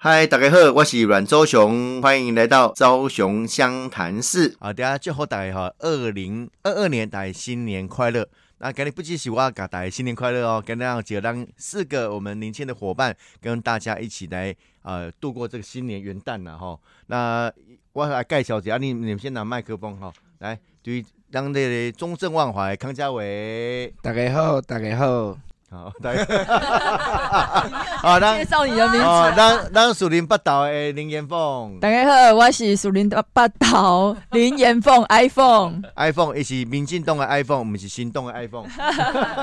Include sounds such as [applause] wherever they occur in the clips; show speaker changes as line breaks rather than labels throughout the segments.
嗨，大家好，我是阮周雄，欢迎来到昭雄湘潭市。啊，大家祝福大家哈，二零二二年大家新年快乐。那今天不只是我给大家新年快乐哦，跟大家就让四个我们年轻的伙伴跟大家一起来呃度过这个新年元旦了哈。那我来介绍一下，你你们先拿麦克风哈，来对，让这个中正万怀康家伟，
大家好，大家好。
好，大家
好，介绍你的名字。
咱咱树林八岛的林延凤。
大家好，我是树林八岛林延凤 iPhone。
iPhone 也是民进党的 iPhone，不是行动的 iPhone。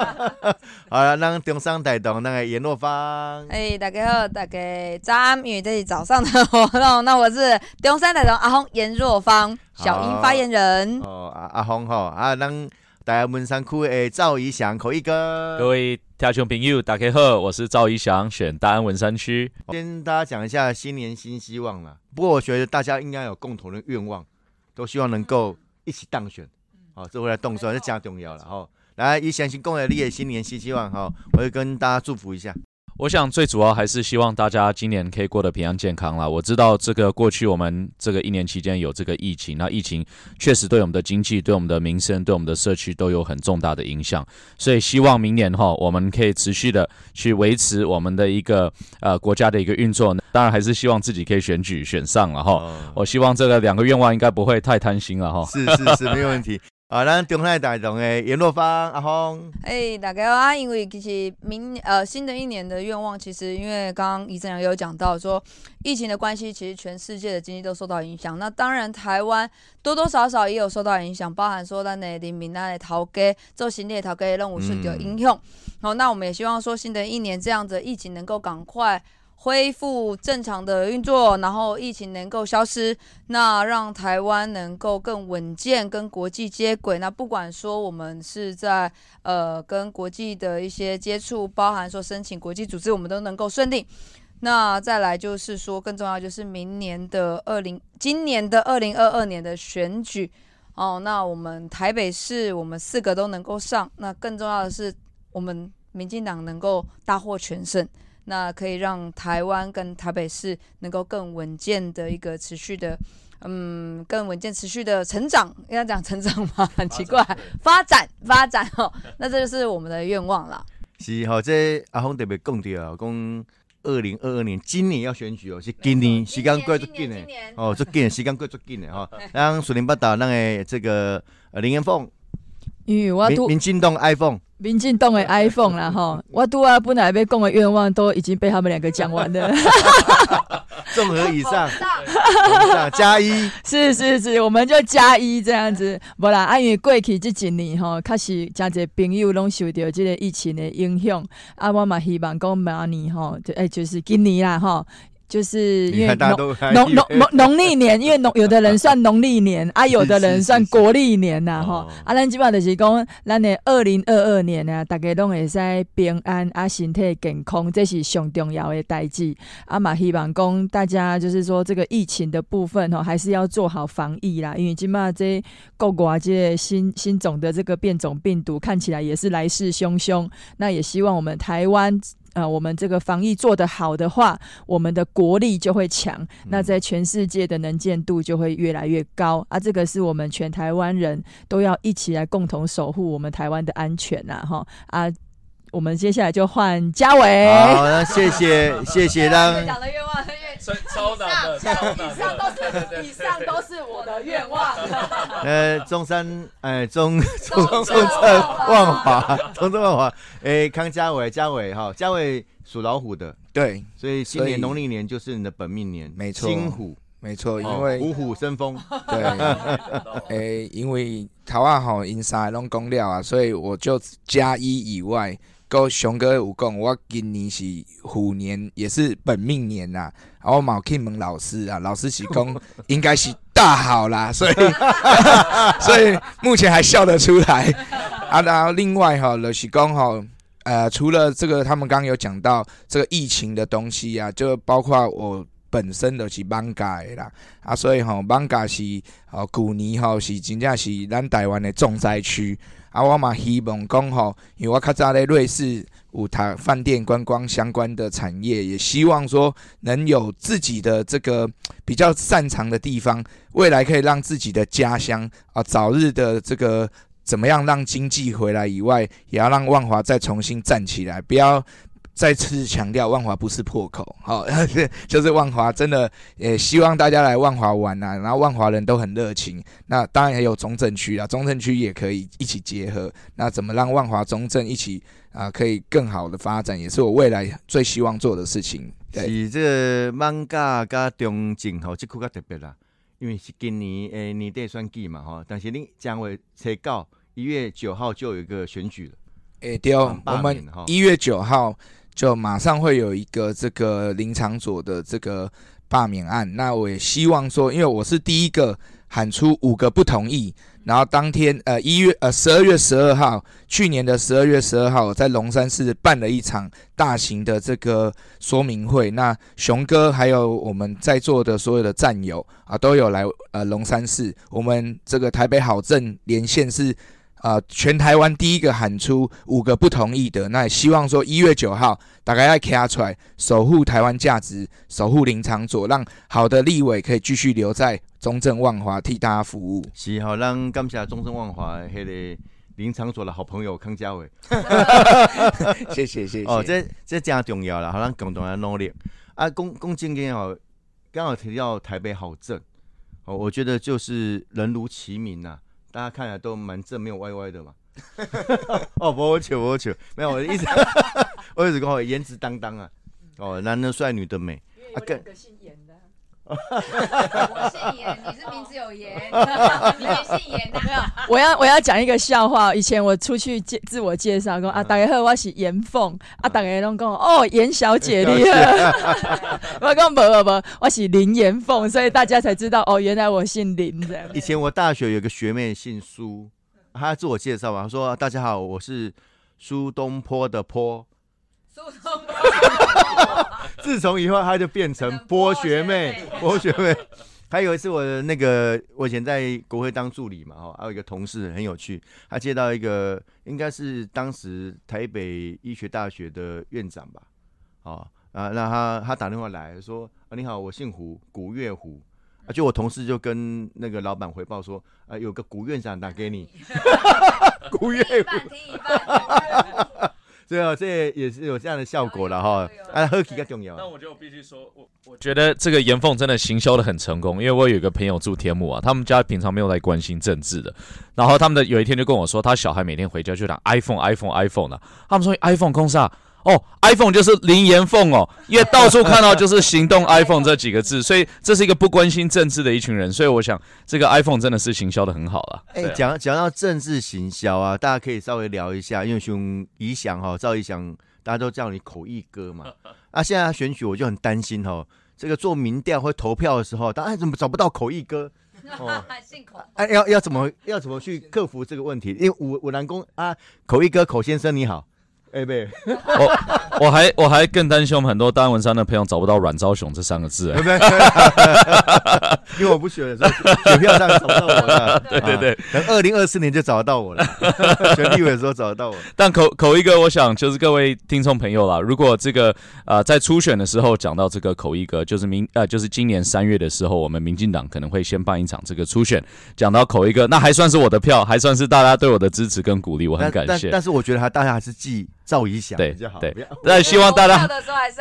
[laughs] 好了，咱中山大道那个严若芳。
哎，大家好，大家早安，因为这是早上的活动。那我是中山大道阿峰严若芳，小英发言人。
哦，阿阿峰哈，啊，咱。大家文山区的赵怡翔口译哥，
各位听众朋友，大家好，我是赵怡翔，选大安文山区。
先大家讲一下新年新希望啦。不过我觉得大家应该有共同的愿望，都希望能够一起当选。好，这回来动算是加重要了哈。来，以相信共的立业新年新希望哈，我会跟大家祝福一下。
我想最主要还是希望大家今年可以过得平安健康啦。我知道这个过去我们这个一年期间有这个疫情，那疫情确实对我们的经济、对我们的民生、对我们的社区都有很重大的影响。所以希望明年哈，我们可以持续的去维持我们的一个呃国家的一个运作。当然还是希望自己可以选举选上了哈。我希望这个两个愿望应该不会太贪心了哈。
是是是，没有问题。啊，咱中泰大同的严若芳阿峰，
哎，大家好啊，因为其实明呃新的一年的愿望，其实因为刚刚李正阳有讲到说，疫情的关系，其实全世界的经济都受到影响。那当然，台湾多多少少也有受到影响，包含说咱的人民、咱的头家做新的头家任务是有影响。好，那我们也希望说，新的一年这样子疫情能够赶快。恢复正常的运作，然后疫情能够消失，那让台湾能够更稳健，跟国际接轨。那不管说我们是在呃跟国际的一些接触，包含说申请国际组织，我们都能够顺利。那再来就是说，更重要就是明年的二零，今年的二零二二年的选举哦，那我们台北市我们四个都能够上，那更重要的是我们民进党能够大获全胜。那可以让台湾跟台北市能够更稳健的一个持续的，嗯，更稳健持续的成长，应该讲成长吗？[laughs] 很奇怪，发展发展哦，那这就是我们的愿望啦。
是好，这阿峰特别讲到，讲二零二二年今年要选举哦，是今年时间过足紧的哦，足紧时间过足紧的哈。让树林八达那个这个林彦凤，
与我
民民进党 iPhone。
民进党的 [laughs] iPhone 啦吼，我拄啊本来要讲的愿望都已经被他们两个讲完了。[laughs] [laughs]
综合以上，加一，
是是是，我们就加一这样子。无啦，啊因为过去这几年吼，确实真侪朋友拢受到这个疫情的影响，啊我嘛希望讲明年吼，就哎就是今年啦吼。就是因为农农农农农历年，因为农有的人算农历年啊，有的人算国历年呐，哈。啊，咱基本上就是讲，咱的二零二二年呢，大家拢会使平安啊，身体健康，这是上重要的代志。啊嘛，希望讲大家就是说，这个疫情的部分哈，还是要做好防疫啦。因为基本这各国这新新种的这个变种病毒，看起来也是来势汹汹。那也希望我们台湾。呃，我们这个防疫做得好的话，我们的国力就会强，那在全世界的能见度就会越来越高啊！这个是我们全台湾人都要一起来共同守护我们台湾的安全呐！哈啊，我们接下来就换嘉伟。
好，那谢谢谢谢让。[laughs]
讲的。
超难的，
以上都是以上都是我的愿望。[laughs]
呃，中山，哎，中中中正万华，中正万华，哎，康家伟，家伟哈，家伟属老虎的，
对，
所以今年农历年就是你的本命年，
没错，
金虎，
没错，因为
虎虎生风，
对，[laughs] 哎，因为台湾好因啥拢讲了啊，所以我就加一以外。跟熊哥有讲，我今年是虎年，也是本命年呐。然后毛 King 问老师啊，老师是讲 [laughs] 应该是大好啦，所以 [laughs] [laughs] 所以目前还笑得出来啊。然后另外哈，就是讲哈，呃，除了这个，他们刚刚有讲到这个疫情的东西啊，就包括我。本身就是邦嘎的啦，啊，所以吼邦嘎是吼旧年吼是真正是咱台湾的重灾区。啊，我嘛希望讲吼，因为我较早咧瑞士有读饭店观光相关的产业，也希望说能有自己的这个比较擅长的地方，未来可以让自己的家乡啊早日的这个怎么样让经济回来以外，也要让万华再重新站起来，不要。再次强调，万华不是破口，好，[laughs] 就是万华真的也希望大家来万华玩啊，然后万华人都很热情，那当然也有中正区啊，中正区也可以一起结合，那怎么让万华中正一起啊可以更好的发展，也是我未来最希望做的事情。
是这个漫画加中正吼，这区较特别啦，因为是今年诶年底选举嘛吼，但是你将会才告一月九号就有一个选举了，
诶对，我们一月九号。就马上会有一个这个林场所的这个罢免案，那我也希望说，因为我是第一个喊出五个不同意，然后当天呃一月呃十二月十二号，去年的十二月十二号，在龙山市办了一场大型的这个说明会，那熊哥还有我们在座的所有的战友啊，都有来呃龙山市，我们这个台北好镇连线是。啊！全台湾第一个喊出五个不同意的，那也希望说一月九号大概要卡出来，守护台湾价值，守护林场所，让好的立委可以继续留在中正万华替大家服务。
是好，让感谢中正万华迄个林场所的好朋友康家伟。[laughs]
谢谢谢谢。
哦，这这真重要了，好，让共同来努力。啊，公公今天哦，刚好提到台北好正哦，我觉得就是人如其名呐。大家看起来都蛮正，没有歪歪的嘛。[laughs] 哦，不求不求，没有我的意思，[laughs] 我一直讲颜值担当啊。哦，男的帅，女的美。
啊，更。
我姓严，你是名字有严，[laughs] 你也姓严的。没有，
我要我要讲一个笑话。以前我出去介自我介绍，讲啊，大家好，我是严凤。啊，大家拢讲哦，严小姐厉害。[laughs] 我讲不不不，我是林严凤，[laughs] 所以大家才知道哦，原来我姓林这样。
以前我大学有个学妹姓苏，她自我介绍嘛，她说大家好，我是苏东坡的坡。苏东坡。自从以后，她就变成波学妹，[laughs] 波学妹。还有一次，我的那个，我以前在国会当助理嘛，哈，还有一个同事很有趣，他接到一个，应该是当时台北医学大学的院长吧，哦，啊，那他他打电话来说，啊，你好，我姓胡，古月胡，啊，就我同事就跟那个老板回报说，啊，有个古院长打给你，[laughs]
古月胡。
对啊，这也是有这样的效果了哈。啊，喝起更重要。
那我就必须说，我我觉得这个严凤真的行销的很成功，因为我有一个朋友住天母啊，他们家平常没有来关心政治的，然后他们的有一天就跟我说，他小孩每天回家就打 iPhone，iPhone，iPhone 的，他们说 iPhone 空啥？哦，iPhone 就是林岩凤哦，因为到处看到就是行动 iPhone 这几个字，所以这是一个不关心政治的一群人，所以我想这个 iPhone 真的是行销的很好了。
哎，讲讲到政治行销啊，大家可以稍微聊一下，因为熊理想哈，赵怡翔大家都叫你口译哥嘛。[laughs] 啊，现在选举我就很担心哦，这个做民调或投票的时候，大家怎么找不到口译哥？[laughs]
哦，姓口。
哎，要要怎么要怎么去克服这个问题？因为我我南宫啊，口译哥口先生你好。哎，[laughs] 对，
我我还我还更担心我们很多单文山的朋友找不到阮昭雄这三个字，哎，[laughs]
因为我不选的时候，选票上找不到我了。[laughs]
对对对，
等二零二四年就找得到我了。选立委的时候找得到我。
但口口一哥，我想就是各位听众朋友啦，如果这个呃在初选的时候讲到这个口一哥，就是明呃就是今年三月的时候，我们民进党可能会先办一场这个初选，讲到口一哥，那还算是我的票，还算是大家对我的支持跟鼓励，我很感谢。
但是我觉得他大家还是记。赵一翔
对对，那希望大家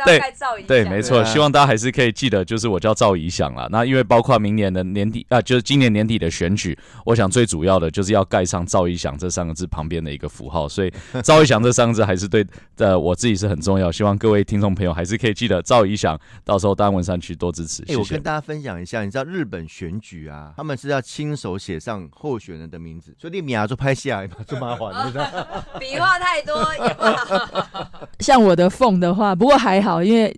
对
对没错，希望大家还是可以记得，就是我叫赵怡翔了。那因为包括明年的年底啊，就是今年年底的选举，我想最主要的就是要盖上赵一翔这三个字旁边的一个符号，所以 [laughs] 赵一翔这三个字还是对的，我自己是很重要。希望各位听众朋友还是可以记得赵一翔，到时候单文山区多支持。
哎，我跟大家分享一下，你知道日本选举啊，他们是要亲手写上候选人的名字，所以你米亚就拍下来嘛，就麻烦，你知道 [laughs] [laughs]
笔画太多也不。[laughs]
像我的凤的话，不过还好，因为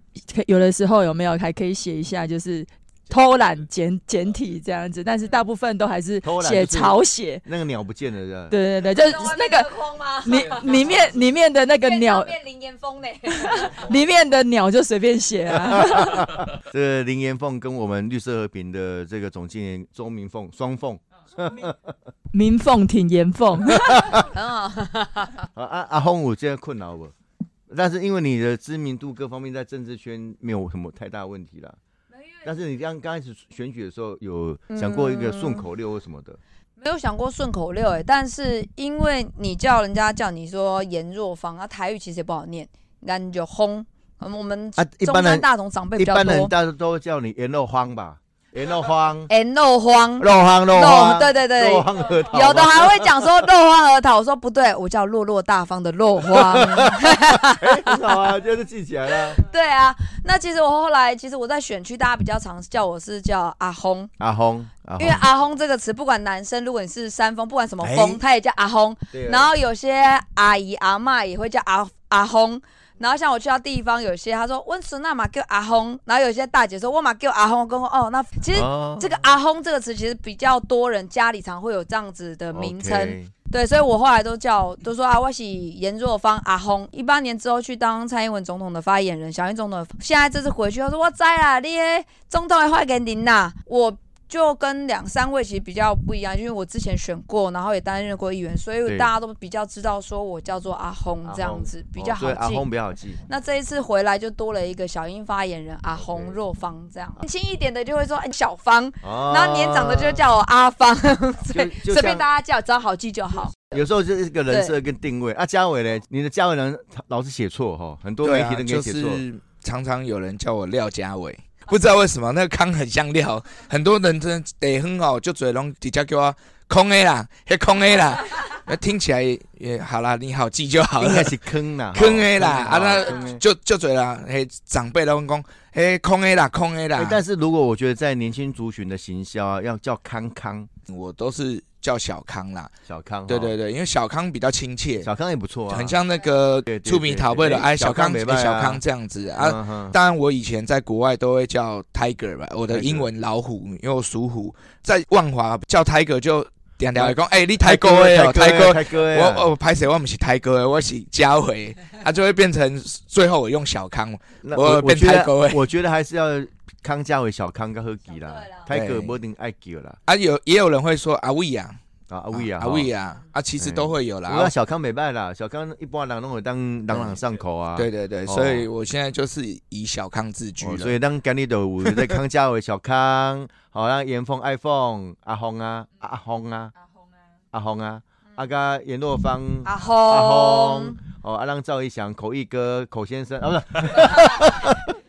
有的时候有没有还可以写一下，就是偷懒简简体这样子，但是大部分都还是写草写。
那个鸟不见了，是吧？
对对对，就是那个里里面里面的那个鸟，
林岩峰呢？[laughs]
里面的鸟就随便写啊。[laughs]
这林岩凤跟我们绿色和平的这个总经理周明凤双凤，[laughs]
明凤挺严凤，[laughs]
很好。[laughs]
阿阿轰，我现在困扰我，但是因为你的知名度各方面在政治圈没有什么太大问题啦。但是你刚刚开始选举的时候，有想过一个顺口溜或什么的？
没有想过顺口溜哎，但是因为你叫人家叫你说严若芳啊，台语其实也不好念，那你就轰。嗯，我们啊，中山大同长辈比较
多，一般人大家都叫你严若芳吧。颜肉荒，
颜肉荒，
肉荒肉荒，
对对对，
肉荒核桃，
有的还会讲说落荒核桃，我说不对，我叫落落大方的落荒，[laughs]
很好啊，就是记起来了。[laughs]
对啊，那其实我后来，其实我在选区，大家比较常叫我是叫阿轰，
阿轰，
因为阿轰这个词，不管男生，如果你是山峰，不管什么峰，他也叫阿轰。然后有些阿姨阿妈也会叫阿阿轰。然后像我去到地方，有些他说温顺那嘛叫阿轰，然后有些大姐说我嘛叫阿轰，跟我哦，那其实这个阿轰这个词其实比较多人家里常会有这样子的名称，对，所以我后来都叫都说啊，我是颜若芳阿轰。一八年之后去当蔡英文总统的发言人，小英总统现在这次回去，他说我在啦，你总统的发言人呐，我。就跟两三位其实比较不一样，因为我之前选过，然后也担任过议员，所以大家都比较知道说我叫做阿轰这样子比较好记。
阿轰比较好记。
那这一次回来就多了一个小英发言人阿轰若芳这样，年轻一点的就会说哎小芳，然后年长的就叫我阿芳，[laughs] 随随便大家叫，只要好记就好。
有时候就是一个人设跟定位。啊，嘉伟呢，你的嘉伟人老是写错哈，很多媒体都给写错，
常常有人叫我廖嘉伟。不知道为什么那个康很像料，很多人真得很好，就嘴拢直接叫我空 A 啦，黑空 A 啦，那听起来也好啦，你好记就好了。
应该是坑啦，[laughs]
坑 A 啦，啊那就就嘴啦，嘿长辈都讲，嘿空 A 啦，空 A 啦。
但是如果我觉得在年轻族群的行销啊，要叫康康，
我都是。叫小康啦，
小康，
对对对，因为小康比较亲切，
小康也不错啊，
很像那个出名陶贝的哎，小康小康这样子啊。当然，我以前在国外都会叫 Tiger 吧，我的英文老虎，因为我属虎，在万华叫 Tiger 就点点讲，哎，你泰哥哎，泰哥，我我拍谁？我唔是泰哥，我是嘉伟，[laughs] 他就会变成最后我用小康，我变泰哥。
我觉得还是要康嘉伟、小康较好记啦，泰哥不一定爱叫啦。
啊，有也有人会说阿伟啊。
啊阿威啊
阿威啊啊，其实都会有啦。
我小康没败啦，小康一般人都会当朗朗上口啊。
对对对，所以我现在就是以小康自居了。
所以当干你的我在康家伟小康，[laughs] 好让严峰 iPhone 阿红啊阿红啊阿红啊阿红啊阿个严若芳
阿红阿红
哦阿让赵一翔口译哥口先生啊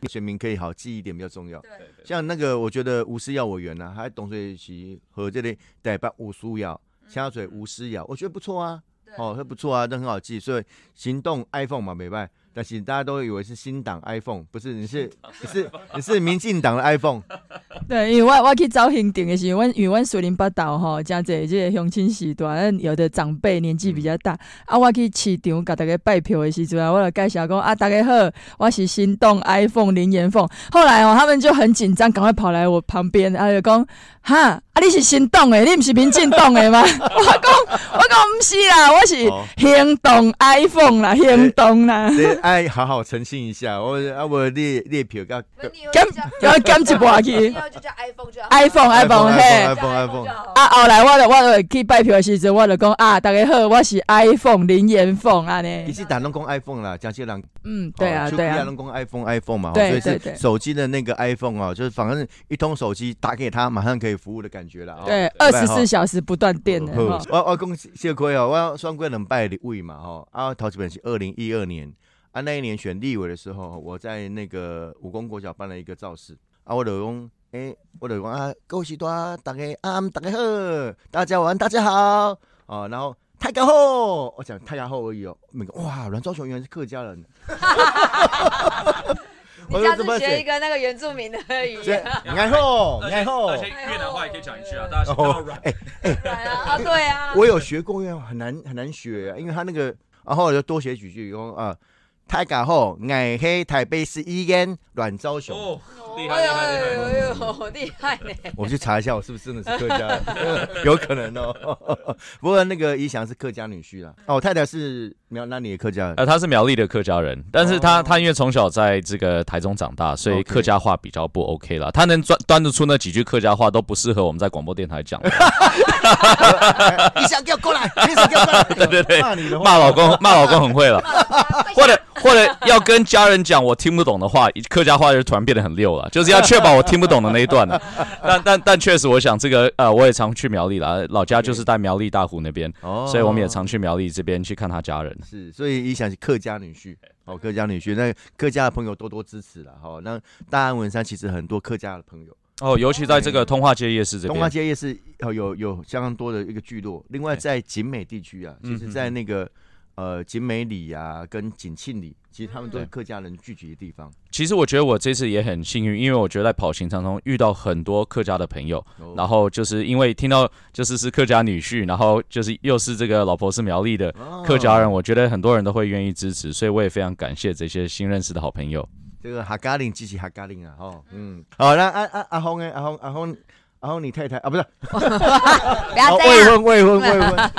不是，[laughs] 选民可以好记一点比较重要。对，像那个我觉得吴思耀委员呢，还董水琪和这里代表吴思耀。香水无私咬，我觉得不错啊，哦，还不错啊，都很好记，所以行动 iPhone 嘛，没办但是大家都以为是新党 iPhone，不是，你是你是你是民进党的 iPhone。[laughs]
对，因为我我去找行程的时候，阮因为阮树林八道吼，真济这个相亲时段，有的长辈年纪比较大，啊，我去市场甲大家拜票的时阵啊，我就介绍讲啊，大家好，我是心动 iPhone 林延凤。后来哦，他们就很紧张，赶快跑来我旁边，啊，就讲哈。啊！你是心动的，你不是民进党的吗？我讲，我讲不是啦，我是行动 iPhone 啦，行动啦。
你爱好好澄清一下，我啊我列列票
个减要减一半去。
iPhone，iPhone，iPhone，
嘿
，iPhone，iPhone。
啊，后来我就我就去拜票的时阵，我就讲啊，大家好，我是 iPhone 林彦凤啊呢。
你是打拢讲 iPhone 啦，江西人。
嗯，对啊，对啊。
拢讲 iPhone，iPhone 嘛，所以是手机的那个 iPhone 啊，就是反正一通手机打给他，马上可以服务的感觉了。
对，二十四小时不断电的。
我我恭喜谢亏哦，我双贵能拜的位嘛哈。啊，头几本是二零一二年啊，那一年选立委的时候，我在那个武功国小办了一个造势啊，我老公，哎，我就讲啊，恭喜多大家啊，大家好，大家晚，大家好啊，然后太高后，我讲太高后而已哦，每个哇，阮昭雄原来是客家人。[laughs]
你下次学一个那个原住民的语言。
然后，
然后，而且越南话也可以讲一句啊，大家学到软。哎
哎，[laughs] 啊，对啊。
我有学过，因为很难很难学，啊因为他那个，然后我就多写几句，然后啊，大家好，我是台北市议员阮昭雄。
哦，厉害厉害厉害！
哎呦，厉害呢！
我去查一下，我是不是真的是客家？[laughs] 有可能哦。[laughs] 不过那个怡翔是客家女婿啦。哦，我太太是苗那里的客家人。
呃，他是苗栗的客家人，但是他他因为从小在这个台中长大，所以客家话比较不 OK 啦。她能端端得出那几句客家话，都不适合我们在广播电台讲。[laughs]
怡翔给我过来，怡翔给我过来。对
对对
骂你的话，
骂老公，骂老公很会了，或者或者要跟家人讲我听不懂的话，客家话就突然变得很溜了，[laughs] 就是要确保我听不懂的那一段了。[laughs] 但但但确实，我想这个呃，我也常去苗栗啦，老家就是在苗栗大湖那边，
哦
所以我们也常去苗栗这边去看他家人。
是，所以一想起客家女婿。哦，客家女婿，那客家的朋友多多支持了哈。那大安文山其实很多客家的朋友，
哦，尤其在这个通化街夜市这
边，通
化，
街夜市哦有有相当多的一个聚落。另外在景美地区啊，其实
嗯
在那个呃景美里啊跟景庆里，其实他们都是客家人聚集的地方。
其实我觉得我这次也很幸运，因为我觉得在跑行当中遇到很多客家的朋友，
哦
然后就是因为听到就是是客家女婿，然后就是又是这个老婆是苗栗的
哦
客家人，我觉得很多人都会愿意支持，所以我也非常感谢这些新认识的好朋友。
这个哈嘎林支持哈嘎林啊，哦，嗯，好，那阿阿阿红诶？阿红阿红阿红，你太太啊，不是，[laughs]
不要
哦
这样。
未婚未婚未婚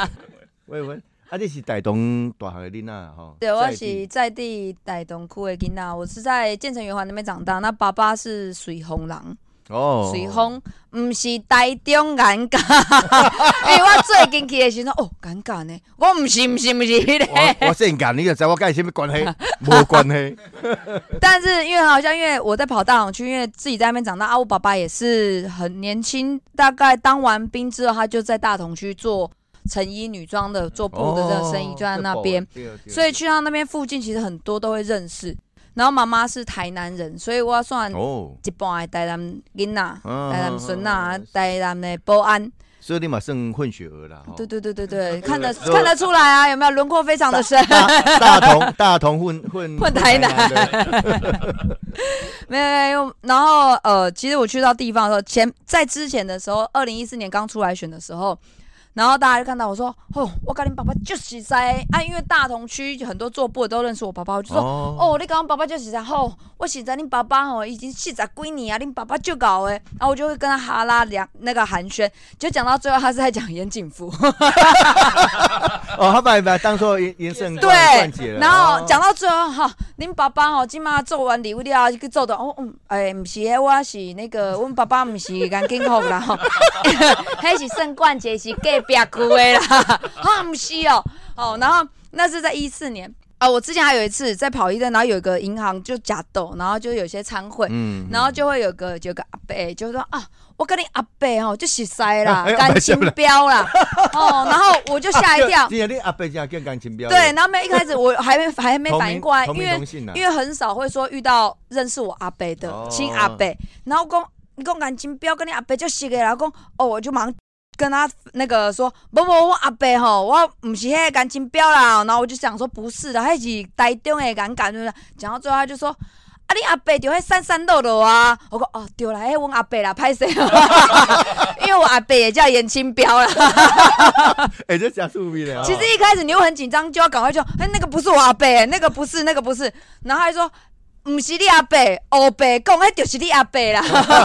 未婚，[laughs] 啊，你是大同大学的囡仔哈？
对，我是在地大同区的囡仔，我是在建成圆环那边长大。那爸爸是水丰人，
哦，
水丰唔是台中尴尬，[laughs] 因为我最近去的时候，哦，尴尬呢，我唔是唔是唔是迄个。
我我性感，你就知我跟伊什么关系？[laughs] 无关系。[laughs]
但是因为好像因为我在跑大同区，因为自己在那边长大啊，我爸爸也是很年轻，大概当完兵之后，他就在大同区做成衣女装的做布的这个生意，就在那边。所以去到那边附近，其实很多都会认识。然后妈妈是台南人，所以我算
哦，
一半的台南囡仔、
嗯
台南孙仔、台南的保安。
所以你嘛算混血儿啦。吼
对对对对对，[laughs] 看得看得出来啊，有没有轮廓非常的深？
大大同大同混混 [laughs]
混台南
对
没有没有，然后呃，其实我去到地方的时候，前在之前的时候，二零一四年刚出来选的时候，然后大家就看到我说，哦，我跟你爸爸就是在啊，因为大同区很多做布的都认识我爸爸，我就说。
哦
哦，你讲爸爸就是在吼，我现在你爸爸吼已经四十几年啊，你爸爸就搞诶，然后我就会跟他哈拉两那个寒暄，就讲到最后他是在讲严景夫，[laughs]
哦，他把你把当做严严胜
对。然后
哦
讲到最后哈，恁爸爸吼今嘛做完礼物了，去做的哦，嗯，诶、毋是迄，我是那个，阮爸爸毋是眼镜福啦吼，[laughs] 迄是圣冠节是隔壁区的啦，啊，[laughs] 毋是哦，哦，然后那是在一四年。啊，我之前还有一次在跑一站，然后有一个银行就假斗，然后就有些参会，
嗯
然后就会有个有个阿伯就说啊，我跟你阿伯吼就熟悉啦 [laughs]
哎，
感情标啦，哦，然后我就吓一跳。[laughs]
今天你阿伯这样更感情标。
对，然后没一开始我还没还没反应过来，
同
因为因为很少会说遇到认识我阿伯的
哦
亲阿伯，然后讲你讲感情标跟你阿伯就熟的，然后讲哦，我就忙跟他那个说，不不，我阿伯吼，我不是迄个感情标啦，然后我就想说不是的，迄是台中的尴尬，就是讲到最后他就说。啊！你阿伯就迄三三六六啊！我讲哦，对啦，迄阮阿伯啦，歹势，[laughs] 因为我阿伯也叫严清标啦。[laughs]
哎，这假出名的。
其实一开始你又很紧张，就要赶快就，哎、那个不是我阿伯、那个不是，那个不是，然后还说。不是你阿伯，欧伯讲，那就是你阿伯啦。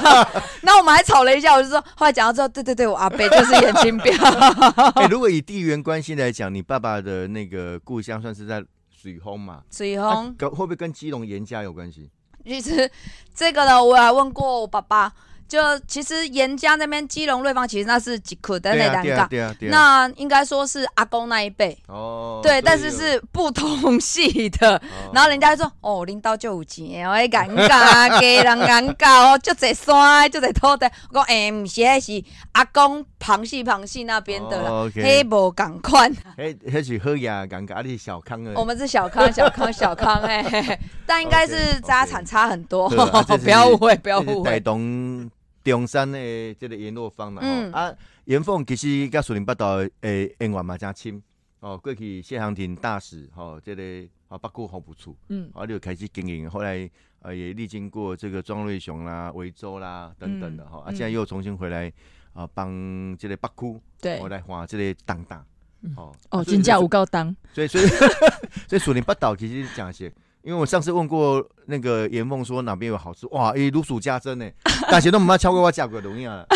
[laughs] 那我们还吵了一下，我就说，后来讲到之后，对对对，我阿伯就是眼睛表。[laughs]
哎，如果以地缘关系来讲，你爸爸的那个故乡算是在水丰嘛？
水
啊
红，
跟会不会跟基隆严家有关系？
其实这个呢，我还问过我爸爸，就其实严家那边基隆瑞芳，其实那是几口的那两个。那应该说是阿公那一辈，
哦，
对，但是是不同系的。
哦
然后人家就说：“哦，领导就有钱，我会尴尬，给人尴尬哦，就在山，就在土地。”我讲：“哎，唔是，是阿公旁系旁系那边的啦，
哦
黑
，OK
无共款。[laughs]
迄迄是好呀，尴尬，啊你是小康的。
我们是小康，[laughs] 小康，小康，哎、嘿嘿但应该是家产差很多，[laughs] 不要误会，不要误会。
东中山的这个联络方嘛，
嗯。
啊，严凤其实甲树林八道的诶缘缘嘛真深哦，过去谢长廷大使吼，这个啊北区服务处，
嗯。
啊就开始经营，后来呃也历经过这个庄瑞雄啦、维州啦等等的哈，啊
嗯。
现在又重新回来啊帮这个北区
对。
我，来画这个当大
嗯。
哦
哦，金价有够当，
所以所以 [laughs] 所以树林北岛其实讲些因为我上次问过那个严凤说哪边有好吃，哇，诶，如数家珍呢，大家都唔要超过我价格容易啊。[laughs]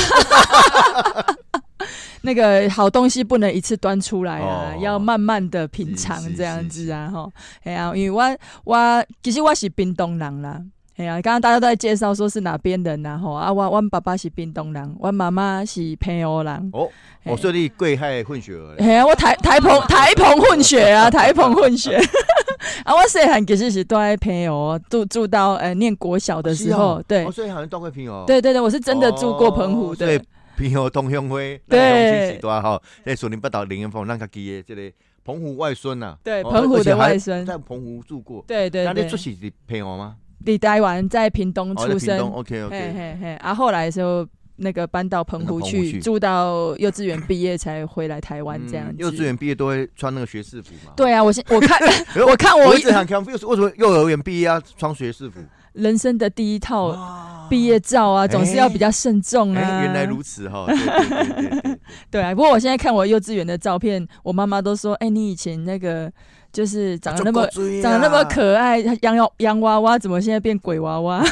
那个好东西不能一次端出来啊，
哦
要慢慢的品尝
是是
这样子啊，吼，哎呀，因为我我其实我是冰冻人啦。哎呀，刚刚大家都在介绍说是哪边人呐、吼啊，我我爸爸是屏东人，我妈妈是澎湖人。
哦，
嘿
我说你贵海混血儿嘞，
嘿啊，我台台澎台澎混血啊，[laughs] 台澎混血。[laughs] 啊，我细汉其实是住在澎湖，住住到呃念国小的时候，对
我，所以好像到过平哦，
对对对，我是真的住过澎湖的。
平湖同乡会，
对
咱的同时多吼，在树林北岛林元凤，咱家己的这个澎湖外孙呐，哦
对澎湖的外孙
而且还在澎湖住过。
对对对
那你出，世是澎湖吗？
李台湾在屏东出生嘿
OK。
嘿嘿，啊，后来的时候那个搬到澎湖去
去
住到幼稚园毕业才回来台湾这样子。
幼稚园毕业都会穿那个学士服嘛？
对啊，我现 [laughs] 我看我看我
我一直很 confused，为什么幼儿园毕业要穿学士服？
人生的第一套
哇
毕业照啊，总是要比较慎重啊。
哎，原来如此哈，对对对对对对，[laughs]
对啊，不过我现在看我幼稚园的照片，我妈妈都说：“哎、你以前那个就是长得那么、长得那么可爱，洋洋洋娃娃，怎么现在变鬼娃娃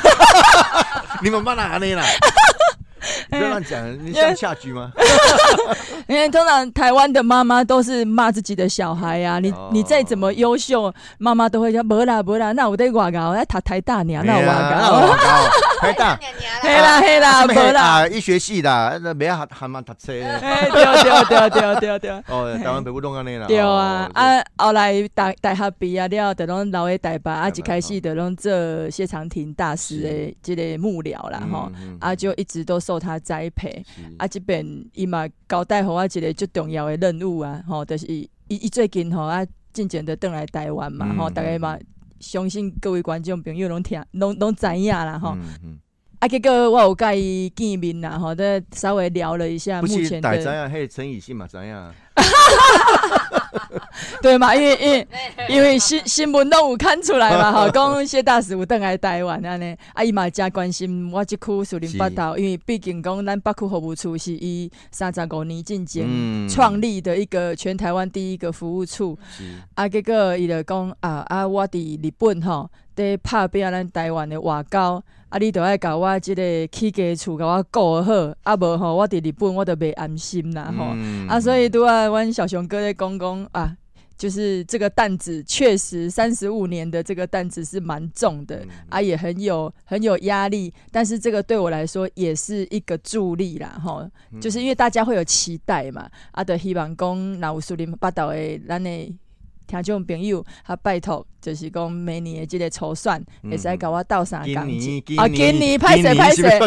[laughs]
你们骂哪里啦？[laughs] 不要乱讲，你像下局吗？？” [laughs]
因为通常台湾的妈妈都是骂自己的小孩呀、啊，你
哦
你再怎么优秀，妈妈都会说：“没啦没啦，那我在外搞，我在读台大娘，那我
那
外搞。
我高，太大。[laughs]
黑啦黑啦，
啊
没啦。
啊，医学系的，那没喊喊嘛读册的。
哎，对对对对对对。
哦，台湾北部弄安尼啦。
对啊
哦，
啊，后来大大学毕业了，就拢留喺台北，啊，一开始就拢做谢长廷大师的这个幕僚啦，吼，，
嗯
啊，就一直都受他栽培，啊，即边伊嘛交代互我一个最重要的任务啊，吼，就是伊伊伊最近吼啊，渐渐的转来台湾嘛，吼，
嗯
大家嘛，相信各位观众朋友拢听，拢拢知影啦，吼，啊，结果我有甲伊见面啦，吼，再稍微聊了一下目前的，
大怎样，嘿，陈以信嘛怎样？[laughs] [laughs]
对嘛，因为因为 [laughs] 因为新新闻都有看出来嘛，[laughs] 吼，讲谢大使有登来台湾安尼，啊，伊嘛真关心我即区树林八岛，因为毕竟讲咱北区服务处是伊三十五年进前
嗯。
创立的一个全台湾第一个服务处，啊，结果伊就讲啊啊，我伫日本吼，伫拍拼咱台湾的外交，啊，你着爱甲我即个起家厝甲我顾好，啊无吼，我伫日本我都袂安心啦吼。
嗯
啊，所以拄啊，阮小熊哥咧讲讲啊，就是这个担子确实三十五年的这个担子是蛮重的，
嗯
啊，也很有很有压力，但是这个对我来说也是一个助力啦，吼，
嗯
就是因为大家会有期待嘛，啊，就希望讲若有树林八岛的咱的。听众朋友，啊，拜托，就是讲明年的这个筹算，
嗯。
会使甲我斗相
今
共啊，今年拍谁拍谁。[laughs]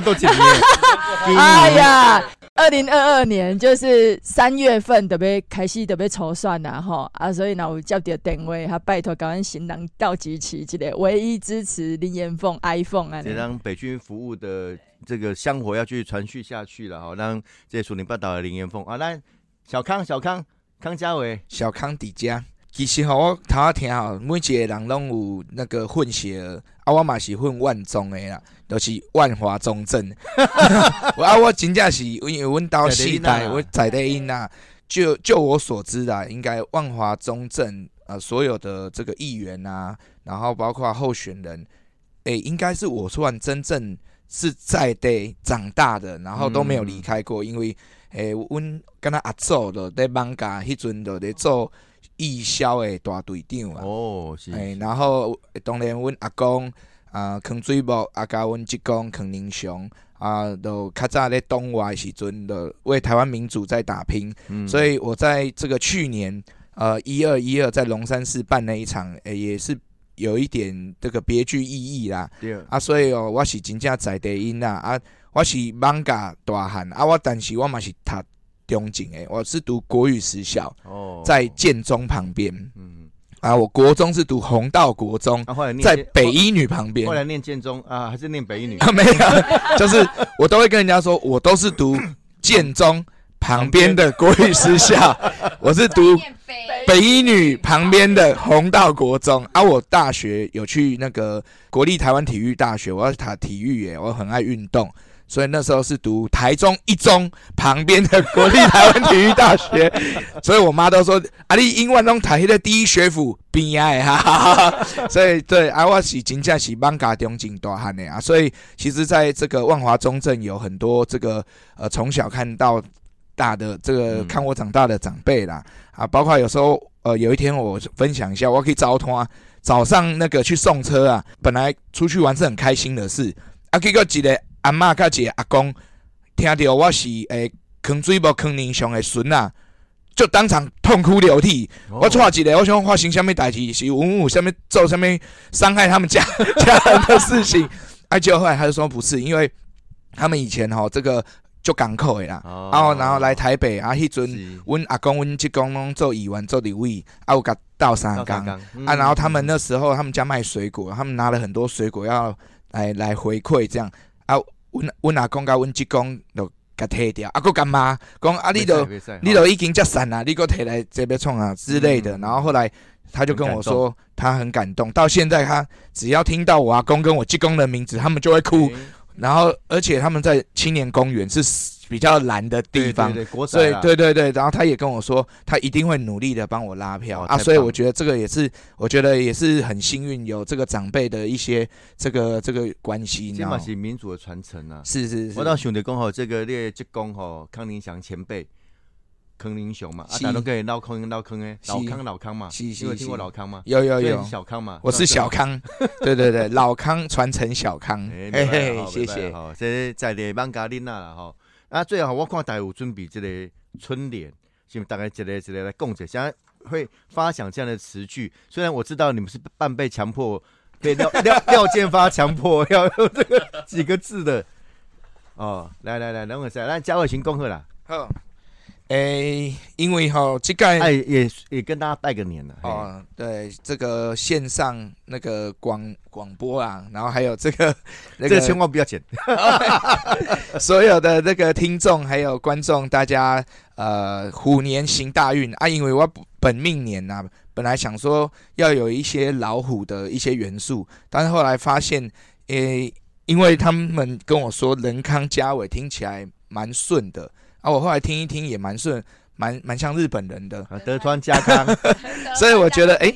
哎，呀，二零二二年就是三月份特别开始特别筹算啦吼。啊，所以呢，我接到电话，他拜托甲阮新人调集齐一个唯一支持林彦凤 iPhone 啊，
这让北军服务的这个香火要去传续下去了哈，让这树林半岛的林彦凤啊，那小康小康康家伟，
小康伫遮。其实吼，我头仔听吼，每一个人拢有那个混血儿，啊，我嘛是混万中的啦，就是万华中正。我 [laughs] 啊，我真正是因为阮兜世
在地
代，
囡仔
我在地因啦。就就我所知啦，应该万华中正呃所有的这个议员啊，然后包括候选人，诶、应该是我算真正是在地长大的，然后都没有离开过，因为诶，阮敢若阿祖就在网家迄阵就咧做义消的大队长啊。
哦，是，
诶，然后当然阮阿公啊，坑水木啊，甲阮职工坑宁雄啊，都较早咧东外的时阵，就为台湾民主在打拼。
嗯
所以我在这个去年呃一二一二在龙山寺办那一场，诶、也是有一点这个别具意义啦。
对，
啊，所以哦，我是真正在地因啦，啊，我是艋舺大汉，啊，我但是我嘛是读中景诶，我是读国语实小，
哦，
在建中旁边。
嗯，
啊，我国中是读红道国中，在北一女旁边。
后，来念建中啊，还是念北一女？
啊，没有，[laughs] 就是我都会跟人家说，我都是读建中旁边的国语实校，[laughs] 我是读北。一女旁边的红道国中。啊。我大学有去那个国立台湾体育大学，我要打体育耶，我很爱运动，所以那时候是读台中一中旁边的国立台湾体育大学，[laughs] 所以我妈都说啊，你英文中台的第一学府边爱哈，所以对啊，我是真正是万家中进大汉的啊，所以其实在这个万华中正有很多这个呃从小看到大的这个看我长大的长辈啦啊，包括有时候呃有一天我分享一下，我可以早团早上那个去送车啊，本来出去玩是很开心的事啊，结果一个。阿嬷甲一个阿公听到我是诶坑水无坑人上的孙啊，就当场痛哭流涕。我错一个，我想发生什么代志，是有有什么做什么伤害他们家 [laughs] 家人的事情。啊，结果后来他就说不是，因为他们以前吼这个就港口的啦，然后然后来台北啊，迄阵阮阿公阮舅公拢做议员做立委，啊有甲到三缸啊，然后他们那时候他们家卖水果，他们拿了很多水果要来来回馈这样。啊，阮阮阿公甲阮舅公就甲摕掉，啊，佫干妈讲啊，你都你都已经遮散啦，你佫摕来这边创啊之类的。然后后来他就跟我说，他很感动，到现在他只要听到我阿公跟我舅公的名字，他们就会哭。然后而且他们在青年公园是。比较难的地方，所以对对对，然后他也跟我说，他一定会努力的帮我拉票啊，所以我觉得这个也是，我觉得也是很幸运有这个长辈的一些这个这个关系，
起码是民主的传承啊。
是是是，
我到兄弟讲吼，这个列职工吼，康宁祥前辈，康宁雄嘛，啊，大家都可以捞坑捞坑诶，老康老康嘛，你有听过老康吗？
有有有，
小康嘛，
我是小康，[laughs] 对对对，老康传承小康，嘿嘿，谢谢，
好，这在列曼加琳娜了哈。啊，最好我看大家有准备这个春联，是大概这个这个来供着，现在会发想这样的词句。虽然我知道你们是半被强迫，被廖 [laughs] 廖廖建发强迫要用这个几个字的。哦，来来来，等我下，来嘉伟群恭贺啦。
好。诶，因为哈，这个哎
也也跟大家拜个年了
哦。对，这个线上那个广广播啊，然后还有这个 [laughs]
这个千万不要剪。[laughs] [laughs]
所有的那个听众还有观众，大家呃虎年行大运啊！因为我本命年呐，本来想说要有一些老虎的一些元素，但是后来发现，诶，因为他们跟我说仁康家伟听起来蛮顺的。啊，我后来听一听也蛮顺，蛮蛮像日本人的。
德川家康，[laughs]
所以我觉得哎，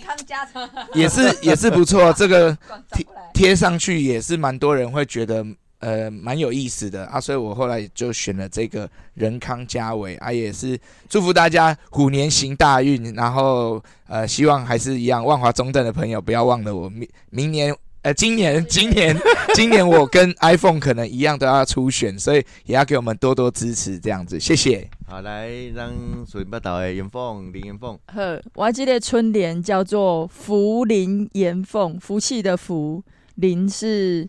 也是也是不错，[laughs] 这个贴贴上去也是蛮多人会觉得呃蛮有意思的。啊，所以我后来就选了这个仁康家伟。啊，也是祝福大家虎年行大运，然后呃希望还是一样万华中正的朋友不要忘了我明明年。呃，今年 [laughs] 今年 [laughs] 今年我跟 iPhone 可能一样都要初选，所以也要给我们多多支持，这样子，谢谢。
好，来让属于报道的严凤林严凤。
呵，我记得春联叫做福林严凤，福气的福，林是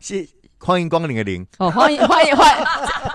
是欢迎光临的临。
哦，欢迎欢迎欢迎，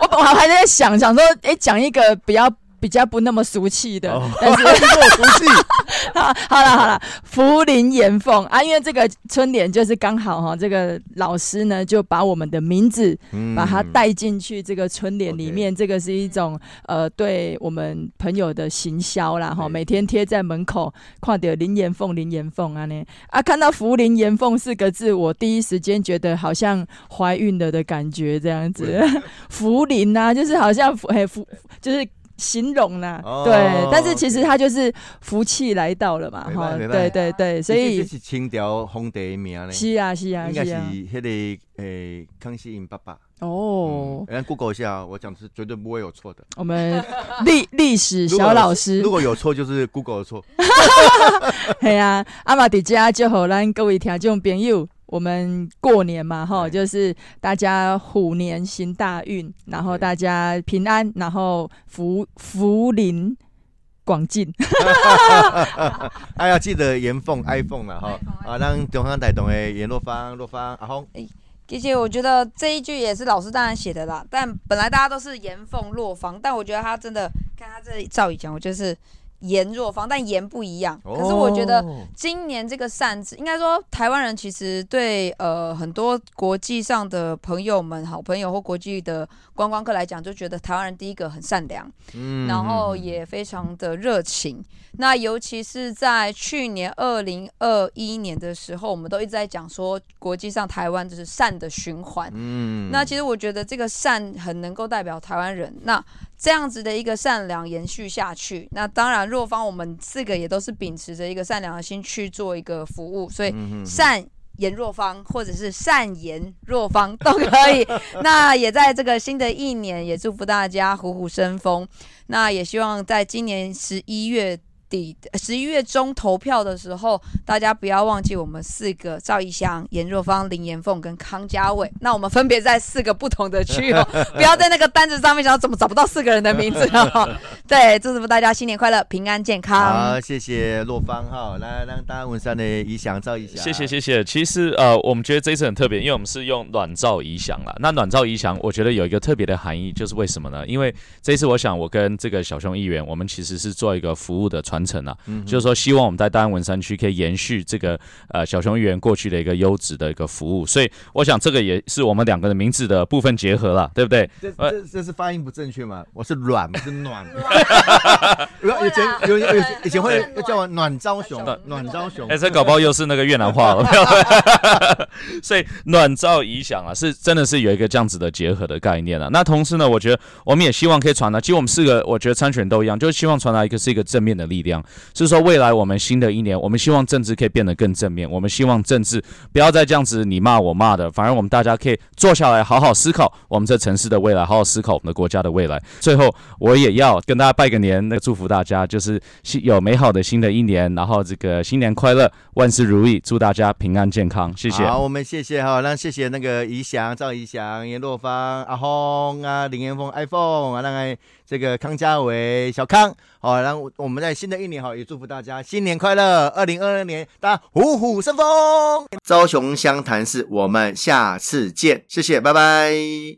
我我还在想想说，哎，讲一个比较。比较不那么俗气的，但是 [laughs]
俗气。[laughs]
好，好了好了，福临岩凤啊，因为这个春联就是刚好哈，这个老师呢就把我们的名字把它带进去这个春联里面，这个是一种呃对我们朋友的行销啦哈，每天贴在门口，看到林岩凤林岩凤啊呢啊，看到福临岩凤四个字，我第一时间觉得好像怀孕了的感觉这样子，[laughs] 福临啊，就是好像福哎福就是。形容啦，对，但是其实他就是福气来到了嘛，哈，对对对，所以
这是清朝皇帝名呢，
是啊是啊，
应该是那个诶康熙因爸爸。
哦，
来 Google 一下，我讲的是绝对不会有错的。
我们历 [laughs] 历史小老师，
如果有错就是 Google 的错。[laughs]
系啊，阿玛迪家就好，咱各位听众朋友。我们过年嘛，哈，就是大家虎年行大运，然后大家平安，然后福福临广进。
哎 [laughs] 呀，记得严凤 iPhone 了哈，啊，让中央台东的严若芳、若芳阿峰。哎，
其实我觉得这一句也是老师当然写的啦，但本来大家都是严凤若芳，但我觉得他真的看他这照一讲，我就是。颜若芳，但颜不一样。可是我觉得今年这个扇子，应该说台湾人其实对呃很多国际上的朋友们、好朋友或国际的观光客来讲，就觉得台湾人第一个很善良，嗯，然后也非常的热情。那尤其是在去年二零二一年的时候，我们都一直在讲说，国际上台湾就是善的循环。嗯，那其实我觉得这个善很能够代表台湾人。那这样子的一个善良延续下去，那当然若方我们四个也都是秉持着一个善良的心去做一个服务，所以善言若方或者是善言若方 [laughs] 都可以。[laughs] 那也在这个新的一年，也祝福大家虎虎生风。那也希望在今年十一月。底十一月中投票的时候，大家不要忘记我们四个赵一翔、严若芳、林延凤跟康家伟。那我们分别在四个不同的区哦，[laughs] 不要在那个单子上面想怎么找不到四个人的名字哦。[laughs] 对，祝福大家新年快乐，平安健康。
好，谢谢若芳哈，来让大家问上的怡翔赵一翔。
谢谢谢谢。其实呃，我们觉得这一次很特别，因为我们是用暖照怡翔了。那暖照怡翔，我觉得有一个特别的含义，就是为什么呢？因为这一次我想我跟这个小熊议员，我们其实是做一个服务的传。传承啊，就是说希望我们在大安文山区可以延续这个呃小熊议员过去的一个优质的一个服务，所以我想这个也是我们两个的名字的部分结合了，对不对？
这这这是发音不正确吗？我是软不是暖。[laughs] 以前有有以前会叫我暖昭雄，暖昭雄。
哎，这搞不好又是那个越南话了。[laughs] 所以暖照影响啊，是真的是有一个这样子的结合的概念啊。那同时呢，我觉得我们也希望可以传达，其实我们四个我觉得参选都一样，就是希望传达一个是一个正面的力量。样，是说未来我们新的一年，我们希望政治可以变得更正面。我们希望政治不要再这样子你骂我骂的，反而我们大家可以坐下来好好思考我们这城市的未来，好好思考我们的国家的未来。最后，我也要跟大家拜个年，那祝福大家就是有美好的新的一年，然后这个新年快乐，万事如意，祝大家平安健康。谢谢。
好，我们谢谢哈，那谢谢那个怡翔、赵怡翔、严若芳、阿红啊、林彦峰、iPhone 啊，那个这个康佳伟、小康。好，然后我们在新的一年好，也祝福大家新年快乐，二零二二年大家虎虎生风。朝雄湘潭市，我们下次见，谢谢，拜拜。